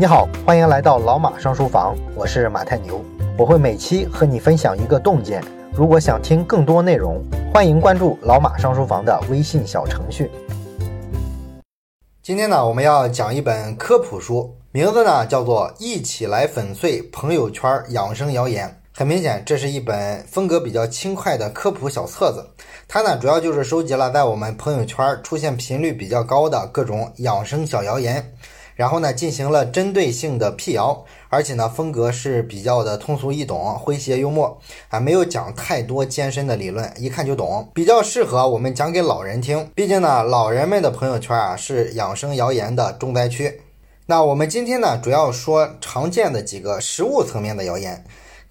你好，欢迎来到老马上书房，我是马太牛，我会每期和你分享一个洞见。如果想听更多内容，欢迎关注老马上书房的微信小程序。今天呢，我们要讲一本科普书，名字呢叫做《一起来粉碎朋友圈养生谣言》。很明显，这是一本风格比较轻快的科普小册子。它呢，主要就是收集了在我们朋友圈出现频率比较高的各种养生小谣言。然后呢，进行了针对性的辟谣，而且呢，风格是比较的通俗易懂、诙谐幽默啊，没有讲太多艰深的理论，一看就懂，比较适合我们讲给老人听。毕竟呢，老人们的朋友圈啊是养生谣言的重灾区。那我们今天呢，主要说常见的几个食物层面的谣言。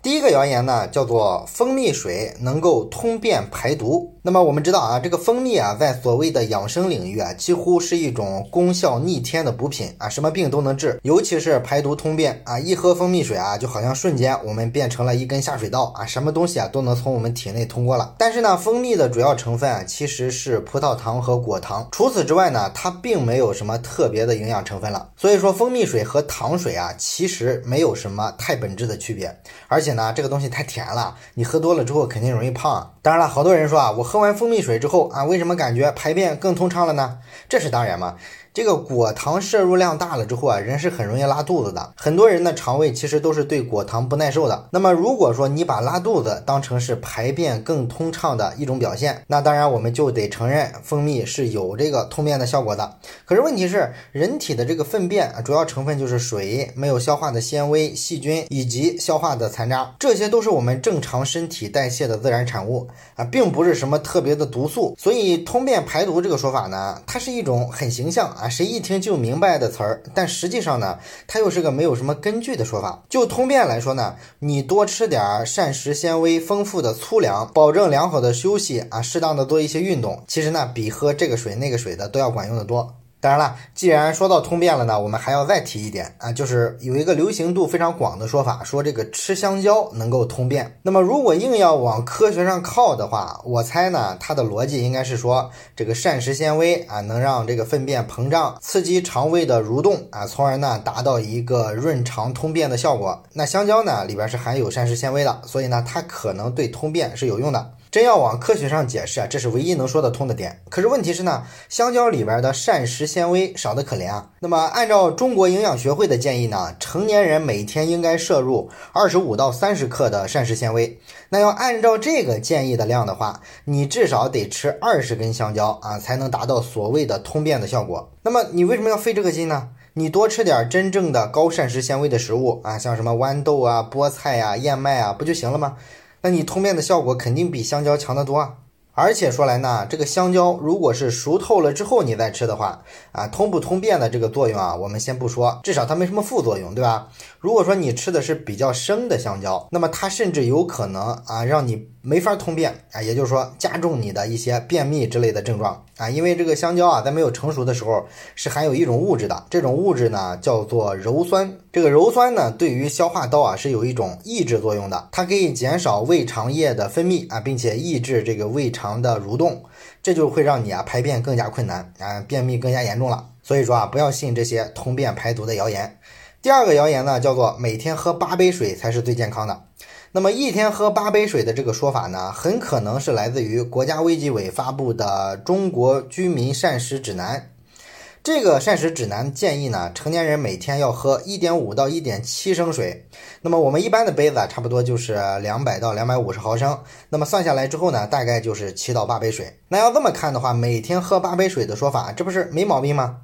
第一个谣言呢，叫做蜂蜜水能够通便排毒。那么我们知道啊，这个蜂蜜啊，在所谓的养生领域啊，几乎是一种功效逆天的补品啊，什么病都能治，尤其是排毒通便啊。一喝蜂蜜水啊，就好像瞬间我们变成了一根下水道啊，什么东西啊都能从我们体内通过了。但是呢，蜂蜜的主要成分啊，其实是葡萄糖和果糖。除此之外呢，它并没有什么特别的营养成分了。所以说，蜂蜜水和糖水啊，其实没有什么太本质的区别，而且。呢，这个东西太甜了，你喝多了之后肯定容易胖。当然了，好多人说啊，我喝完蜂蜜水之后啊，为什么感觉排便更通畅了呢？这是当然嘛。这个果糖摄入量大了之后啊，人是很容易拉肚子的。很多人的肠胃其实都是对果糖不耐受的。那么如果说你把拉肚子当成是排便更通畅的一种表现，那当然我们就得承认蜂蜜是有这个通便的效果的。可是问题是，人体的这个粪便主要成分就是水，没有消化的纤维、细菌以及消化的残渣，这些都是我们正常身体代谢的自然产物啊，并不是什么特别的毒素。所以通便排毒这个说法呢，它是一种很形象。啊，谁一听就明白的词儿，但实际上呢，它又是个没有什么根据的说法。就通便来说呢，你多吃点膳食纤维丰富的粗粮，保证良好的休息啊，适当的做一些运动，其实呢，比喝这个水那个水的都要管用的多。当然了，既然说到通便了呢，我们还要再提一点啊，就是有一个流行度非常广的说法，说这个吃香蕉能够通便。那么如果硬要往科学上靠的话，我猜呢，它的逻辑应该是说，这个膳食纤维啊，能让这个粪便膨胀，刺激肠胃的蠕动啊，从而呢达到一个润肠通便的效果。那香蕉呢里边是含有膳食纤维的，所以呢它可能对通便是有用的。真要往科学上解释啊，这是唯一能说得通的点。可是问题是呢，香蕉里边的膳食纤维少得可怜啊。那么按照中国营养学会的建议呢，成年人每天应该摄入二十五到三十克的膳食纤维。那要按照这个建议的量的话，你至少得吃二十根香蕉啊，才能达到所谓的通便的效果。那么你为什么要费这个劲呢？你多吃点真正的高膳食纤维的食物啊，像什么豌豆啊、菠菜啊、燕麦啊，不就行了吗？那你通便的效果肯定比香蕉强得多啊！而且说来呢，这个香蕉如果是熟透了之后你再吃的话，啊，通不通便的这个作用啊，我们先不说，至少它没什么副作用，对吧？如果说你吃的是比较生的香蕉，那么它甚至有可能啊，让你没法通便啊，也就是说加重你的一些便秘之类的症状啊，因为这个香蕉啊，在没有成熟的时候是含有一种物质的，这种物质呢叫做鞣酸，这个鞣酸呢对于消化道啊是有一种抑制作用的，它可以减少胃肠液的分泌啊，并且抑制这个胃肠的蠕动，这就会让你啊排便更加困难啊，便秘更加严重了。所以说啊，不要信这些通便排毒的谣言。第二个谣言呢，叫做每天喝八杯水才是最健康的。那么一天喝八杯水的这个说法呢，很可能是来自于国家卫计委发布的《中国居民膳食指南》。这个膳食指南建议呢，成年人每天要喝一点五到一点七升水。那么我们一般的杯子啊，差不多就是两百到两百五十毫升。那么算下来之后呢，大概就是七到八杯水。那要这么看的话，每天喝八杯水的说法，这不是没毛病吗？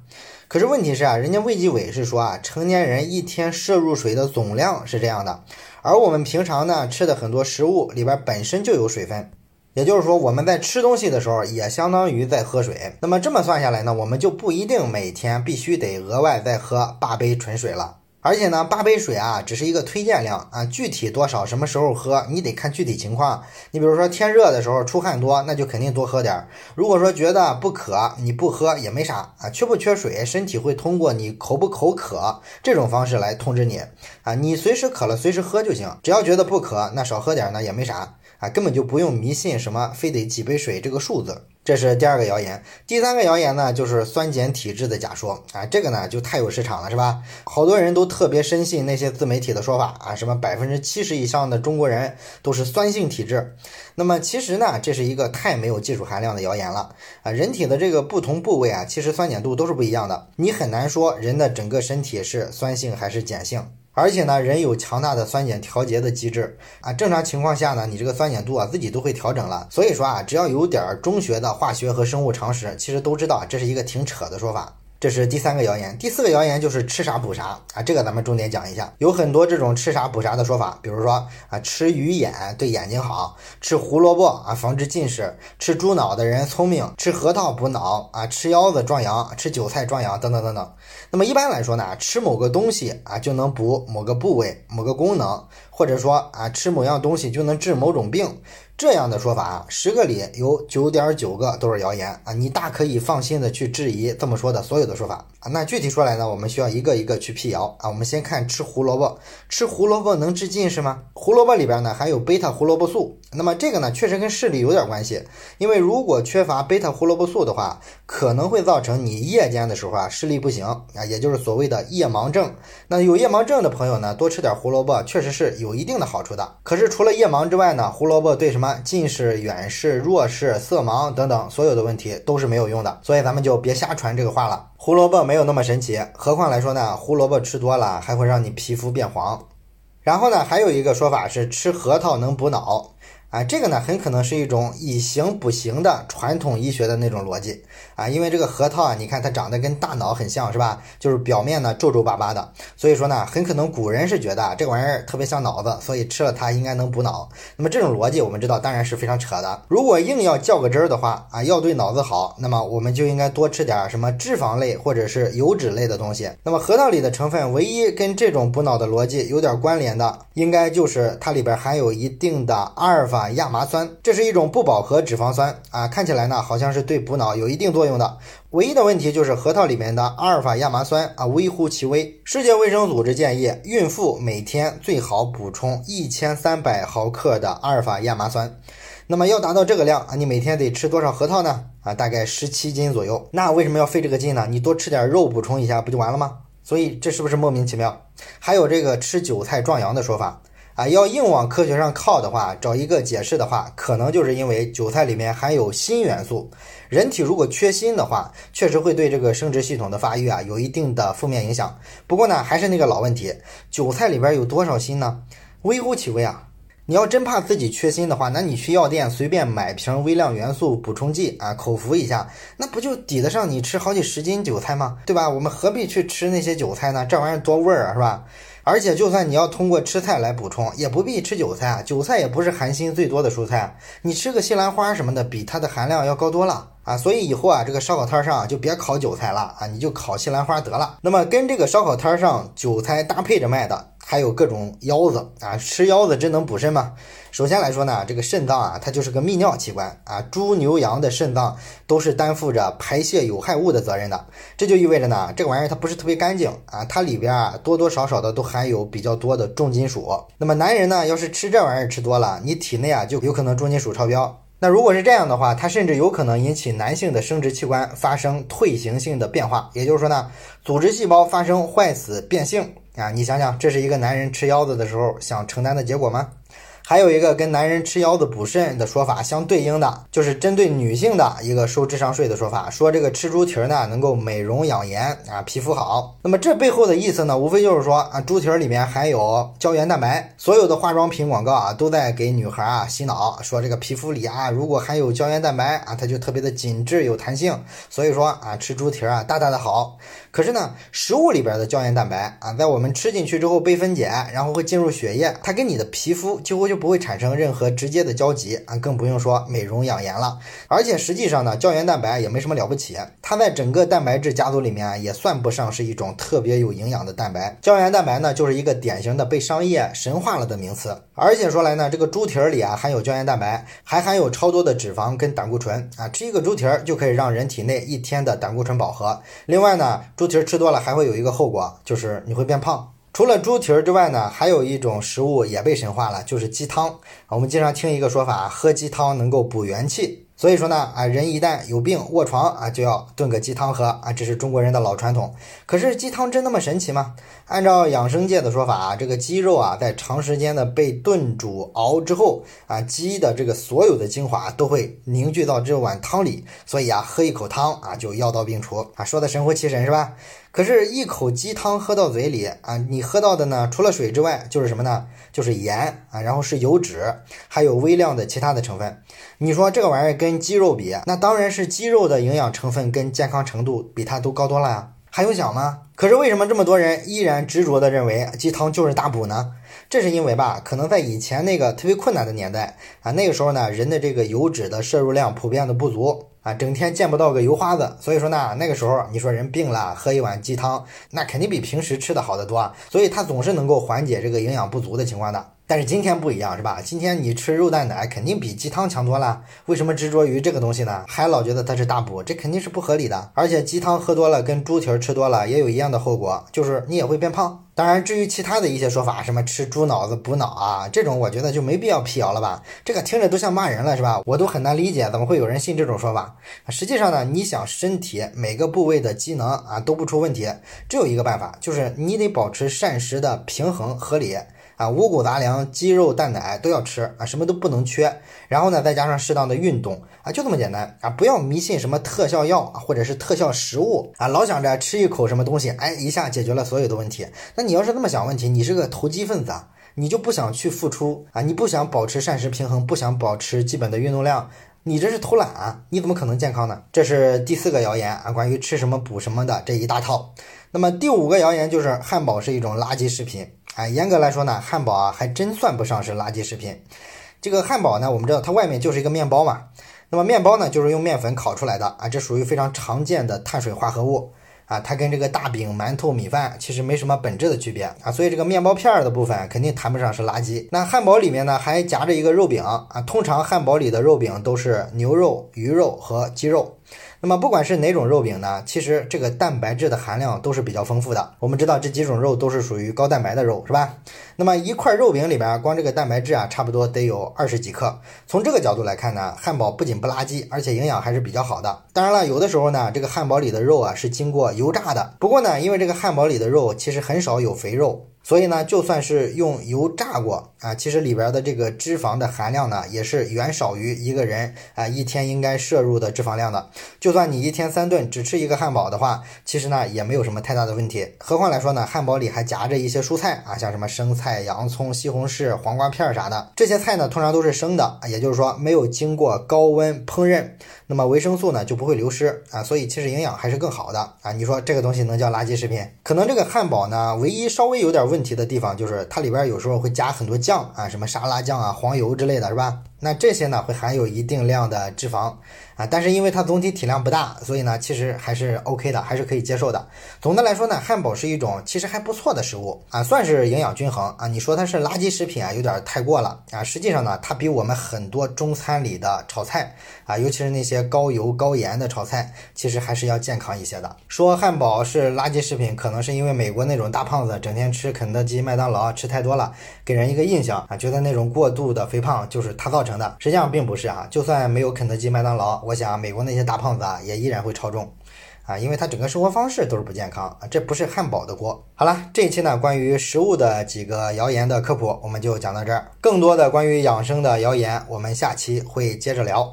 可是问题是啊，人家卫计委是说啊，成年人一天摄入水的总量是这样的，而我们平常呢吃的很多食物里边本身就有水分，也就是说我们在吃东西的时候也相当于在喝水。那么这么算下来呢，我们就不一定每天必须得额外再喝八杯纯水了。而且呢，八杯水啊，只是一个推荐量啊，具体多少、什么时候喝，你得看具体情况。你比如说天热的时候出汗多，那就肯定多喝点儿。如果说觉得不渴，你不喝也没啥啊。缺不缺水，身体会通过你口不口渴这种方式来通知你啊。你随时渴了随时喝就行，只要觉得不渴，那少喝点呢也没啥啊，根本就不用迷信什么非得几杯水这个数字。这是第二个谣言，第三个谣言呢，就是酸碱体质的假说啊，这个呢就太有市场了，是吧？好多人都特别深信那些自媒体的说法啊，什么百分之七十以上的中国人都是酸性体质，那么其实呢，这是一个太没有技术含量的谣言了啊。人体的这个不同部位啊，其实酸碱度都是不一样的，你很难说人的整个身体是酸性还是碱性。而且呢，人有强大的酸碱调节的机制啊，正常情况下呢，你这个酸碱度啊自己都会调整了。所以说啊，只要有点中学的化学和生物常识，其实都知道这是一个挺扯的说法。这是第三个谣言，第四个谣言就是吃啥补啥啊，这个咱们重点讲一下。有很多这种吃啥补啥的说法，比如说啊，吃鱼眼对眼睛好，吃胡萝卜啊防治近视，吃猪脑的人聪明，吃核桃补脑啊，吃腰子壮阳，吃韭菜壮阳等等等等。那么一般来说呢，吃某个东西啊就能补某个部位、某个功能，或者说啊吃某样东西就能治某种病。这样的说法啊，十个里有九点九个都是谣言啊！你大可以放心的去质疑这么说的所有的说法啊。那具体说来呢，我们需要一个一个去辟谣啊。我们先看吃胡萝卜，吃胡萝卜能治近视吗？胡萝卜里边呢含有贝塔胡萝卜素，那么这个呢确实跟视力有点关系，因为如果缺乏贝塔胡萝卜素的话，可能会造成你夜间的时候啊视力不行啊，也就是所谓的夜盲症。那有夜盲症的朋友呢，多吃点胡萝卜确实是有一定的好处的。可是除了夜盲之外呢，胡萝卜对什么？近视、远视、弱视、色盲等等，所有的问题都是没有用的，所以咱们就别瞎传这个话了。胡萝卜没有那么神奇，何况来说呢，胡萝卜吃多了还会让你皮肤变黄。然后呢，还有一个说法是吃核桃能补脑。啊，这个呢很可能是一种以形补形的传统医学的那种逻辑啊，因为这个核桃啊，你看它长得跟大脑很像是吧？就是表面呢皱皱巴巴的，所以说呢，很可能古人是觉得这玩意儿特别像脑子，所以吃了它应该能补脑。那么这种逻辑我们知道当然是非常扯的。如果硬要较个真儿的话啊，要对脑子好，那么我们就应该多吃点什么脂肪类或者是油脂类的东西。那么核桃里的成分唯一跟这种补脑的逻辑有点关联的，应该就是它里边含有一定的阿尔法。亚麻酸，这是一种不饱和脂肪酸啊，看起来呢好像是对补脑有一定作用用的。唯一的问题就是核桃里面的阿尔法亚麻酸啊微乎其微。世界卫生组织建议孕妇每天最好补充一千三百毫克的阿尔法亚麻酸。那么要达到这个量啊，你每天得吃多少核桃呢？啊，大概十七斤左右。那为什么要费这个劲呢？你多吃点肉补充一下不就完了吗？所以这是不是莫名其妙？还有这个吃韭菜壮阳的说法。啊，要硬往科学上靠的话，找一个解释的话，可能就是因为韭菜里面含有锌元素，人体如果缺锌的话，确实会对这个生殖系统的发育啊有一定的负面影响。不过呢，还是那个老问题，韭菜里边有多少锌呢？微乎其微啊！你要真怕自己缺锌的话，那你去药店随便买瓶微量元素补充剂啊，口服一下，那不就抵得上你吃好几十斤韭菜吗？对吧？我们何必去吃那些韭菜呢？这玩意儿多味儿啊，是吧？而且，就算你要通过吃菜来补充，也不必吃韭菜啊。韭菜也不是含锌最多的蔬菜，你吃个西兰花什么的，比它的含量要高多了啊。所以以后啊，这个烧烤摊上就别烤韭菜了啊，你就烤西兰花得了。那么跟这个烧烤摊上韭菜搭配着卖的。还有各种腰子啊，吃腰子真能补肾吗？首先来说呢，这个肾脏啊，它就是个泌尿器官啊，猪牛羊的肾脏都是担负着排泄有害物的责任的，这就意味着呢，这个玩意儿它不是特别干净啊，它里边啊多多少少的都含有比较多的重金属。那么男人呢，要是吃这玩意儿吃多了，你体内啊就有可能重金属超标。那如果是这样的话，它甚至有可能引起男性的生殖器官发生退行性的变化，也就是说呢，组织细胞发生坏死变性。啊，你想想，这是一个男人吃腰子的时候想承担的结果吗？还有一个跟男人吃腰子补肾的说法相对应的，就是针对女性的一个收智商税的说法，说这个吃猪蹄儿呢能够美容养颜啊，皮肤好。那么这背后的意思呢，无非就是说啊，猪蹄儿里面含有胶原蛋白，所有的化妆品广告啊都在给女孩啊洗脑，说这个皮肤里啊如果含有胶原蛋白啊，它就特别的紧致有弹性，所以说啊吃猪蹄儿啊大大的好。可是呢，食物里边的胶原蛋白啊，在我们吃进去之后被分解，然后会进入血液，它跟你的皮肤几乎就不会产生任何直接的交集啊，更不用说美容养颜了。而且实际上呢，胶原蛋白也没什么了不起，它在整个蛋白质家族里面，也算不上是一种特别有营养的蛋白。胶原蛋白呢，就是一个典型的被商业神化了的名词。而且说来呢，这个猪蹄儿里啊含有胶原蛋白，还含有超多的脂肪跟胆固醇啊，吃一个猪蹄儿就可以让人体内一天的胆固醇饱和。另外呢，猪蹄儿吃多了还会有一个后果，就是你会变胖。除了猪蹄儿之外呢，还有一种食物也被神化了，就是鸡汤。我们经常听一个说法，喝鸡汤能够补元气。所以说呢，啊，人一旦有病卧床啊，就要炖个鸡汤喝啊，这是中国人的老传统。可是鸡汤真那么神奇吗？按照养生界的说法啊，这个鸡肉啊，在长时间的被炖煮熬之后啊，鸡的这个所有的精华都会凝聚到这碗汤里，所以啊，喝一口汤啊，就药到病除啊，说的神乎其神是吧？可是，一口鸡汤喝到嘴里啊，你喝到的呢，除了水之外，就是什么呢？就是盐啊，然后是油脂，还有微量的其他的成分。你说这个玩意儿跟鸡肉比，那当然是鸡肉的营养成分跟健康程度比它都高多了呀，还用想吗？可是为什么这么多人依然执着的认为鸡汤就是大补呢？这是因为吧，可能在以前那个特别困难的年代啊，那个时候呢，人的这个油脂的摄入量普遍的不足。啊，整天见不到个油花子，所以说呢，那个时候你说人病了，喝一碗鸡汤，那肯定比平时吃的好得多，所以它总是能够缓解这个营养不足的情况的。但是今天不一样，是吧？今天你吃肉蛋奶肯定比鸡汤强多了。为什么执着于这个东西呢？还老觉得它是大补，这肯定是不合理的。而且鸡汤喝多了，跟猪蹄儿吃多了也有一样的后果，就是你也会变胖。当然，至于其他的一些说法，什么吃猪脑子补脑啊，这种我觉得就没必要辟谣了吧？这个听着都像骂人了，是吧？我都很难理解，怎么会有人信这种说法？实际上呢，你想身体每个部位的机能啊都不出问题，只有一个办法，就是你得保持膳食的平衡合理。啊，五谷杂粮、鸡肉、蛋奶都要吃啊，什么都不能缺。然后呢，再加上适当的运动啊，就这么简单啊！不要迷信什么特效药啊或者是特效食物啊，老想着吃一口什么东西，哎，一下解决了所有的问题。那你要是这么想问题，你是个投机分子，啊，你就不想去付出啊，你不想保持膳食平衡，不想保持基本的运动量，你这是偷懒啊！你怎么可能健康呢？这是第四个谣言啊，关于吃什么补什么的这一大套。那么第五个谣言就是汉堡是一种垃圾食品。啊，严格来说呢，汉堡啊还真算不上是垃圾食品。这个汉堡呢，我们知道它外面就是一个面包嘛。那么面包呢，就是用面粉烤出来的啊，这属于非常常见的碳水化合物啊。它跟这个大饼、馒头、米饭其实没什么本质的区别啊。所以这个面包片儿的部分肯定谈不上是垃圾。那汉堡里面呢，还夹着一个肉饼啊。通常汉堡里的肉饼都是牛肉、鱼肉和鸡肉。那么不管是哪种肉饼呢，其实这个蛋白质的含量都是比较丰富的。我们知道这几种肉都是属于高蛋白的肉，是吧？那么一块肉饼里边光这个蛋白质啊，差不多得有二十几克。从这个角度来看呢，汉堡不仅不垃圾，而且营养还是比较好的。当然了，有的时候呢，这个汉堡里的肉啊是经过油炸的。不过呢，因为这个汉堡里的肉其实很少有肥肉。所以呢，就算是用油炸过啊，其实里边的这个脂肪的含量呢，也是远少于一个人啊一天应该摄入的脂肪量的。就算你一天三顿只吃一个汉堡的话，其实呢也没有什么太大的问题。何况来说呢，汉堡里还夹着一些蔬菜啊，像什么生菜、洋葱、西红柿、黄瓜片啥的，这些菜呢通常都是生的，也就是说没有经过高温烹饪。那么维生素呢就不会流失啊，所以其实营养还是更好的啊。你说这个东西能叫垃圾食品？可能这个汉堡呢，唯一稍微有点问题的地方就是它里边有时候会加很多酱啊，什么沙拉酱啊、黄油之类的是吧？那这些呢会含有一定量的脂肪啊，但是因为它总体体量不大，所以呢其实还是 OK 的，还是可以接受的。总的来说呢，汉堡是一种其实还不错的食物啊，算是营养均衡啊。你说它是垃圾食品啊，有点太过了啊。实际上呢，它比我们很多中餐里的炒菜啊，尤其是那些高油高盐的炒菜，其实还是要健康一些的。说汉堡是垃圾食品，可能是因为美国那种大胖子整天吃肯德基、麦当劳吃太多了，给人一个印象啊，觉得那种过度的肥胖就是他造成。的实际上并不是啊，就算没有肯德基、麦当劳，我想美国那些大胖子啊也依然会超重啊，因为他整个生活方式都是不健康啊，这不是汉堡的锅。好了，这一期呢关于食物的几个谣言的科普，我们就讲到这儿。更多的关于养生的谣言，我们下期会接着聊。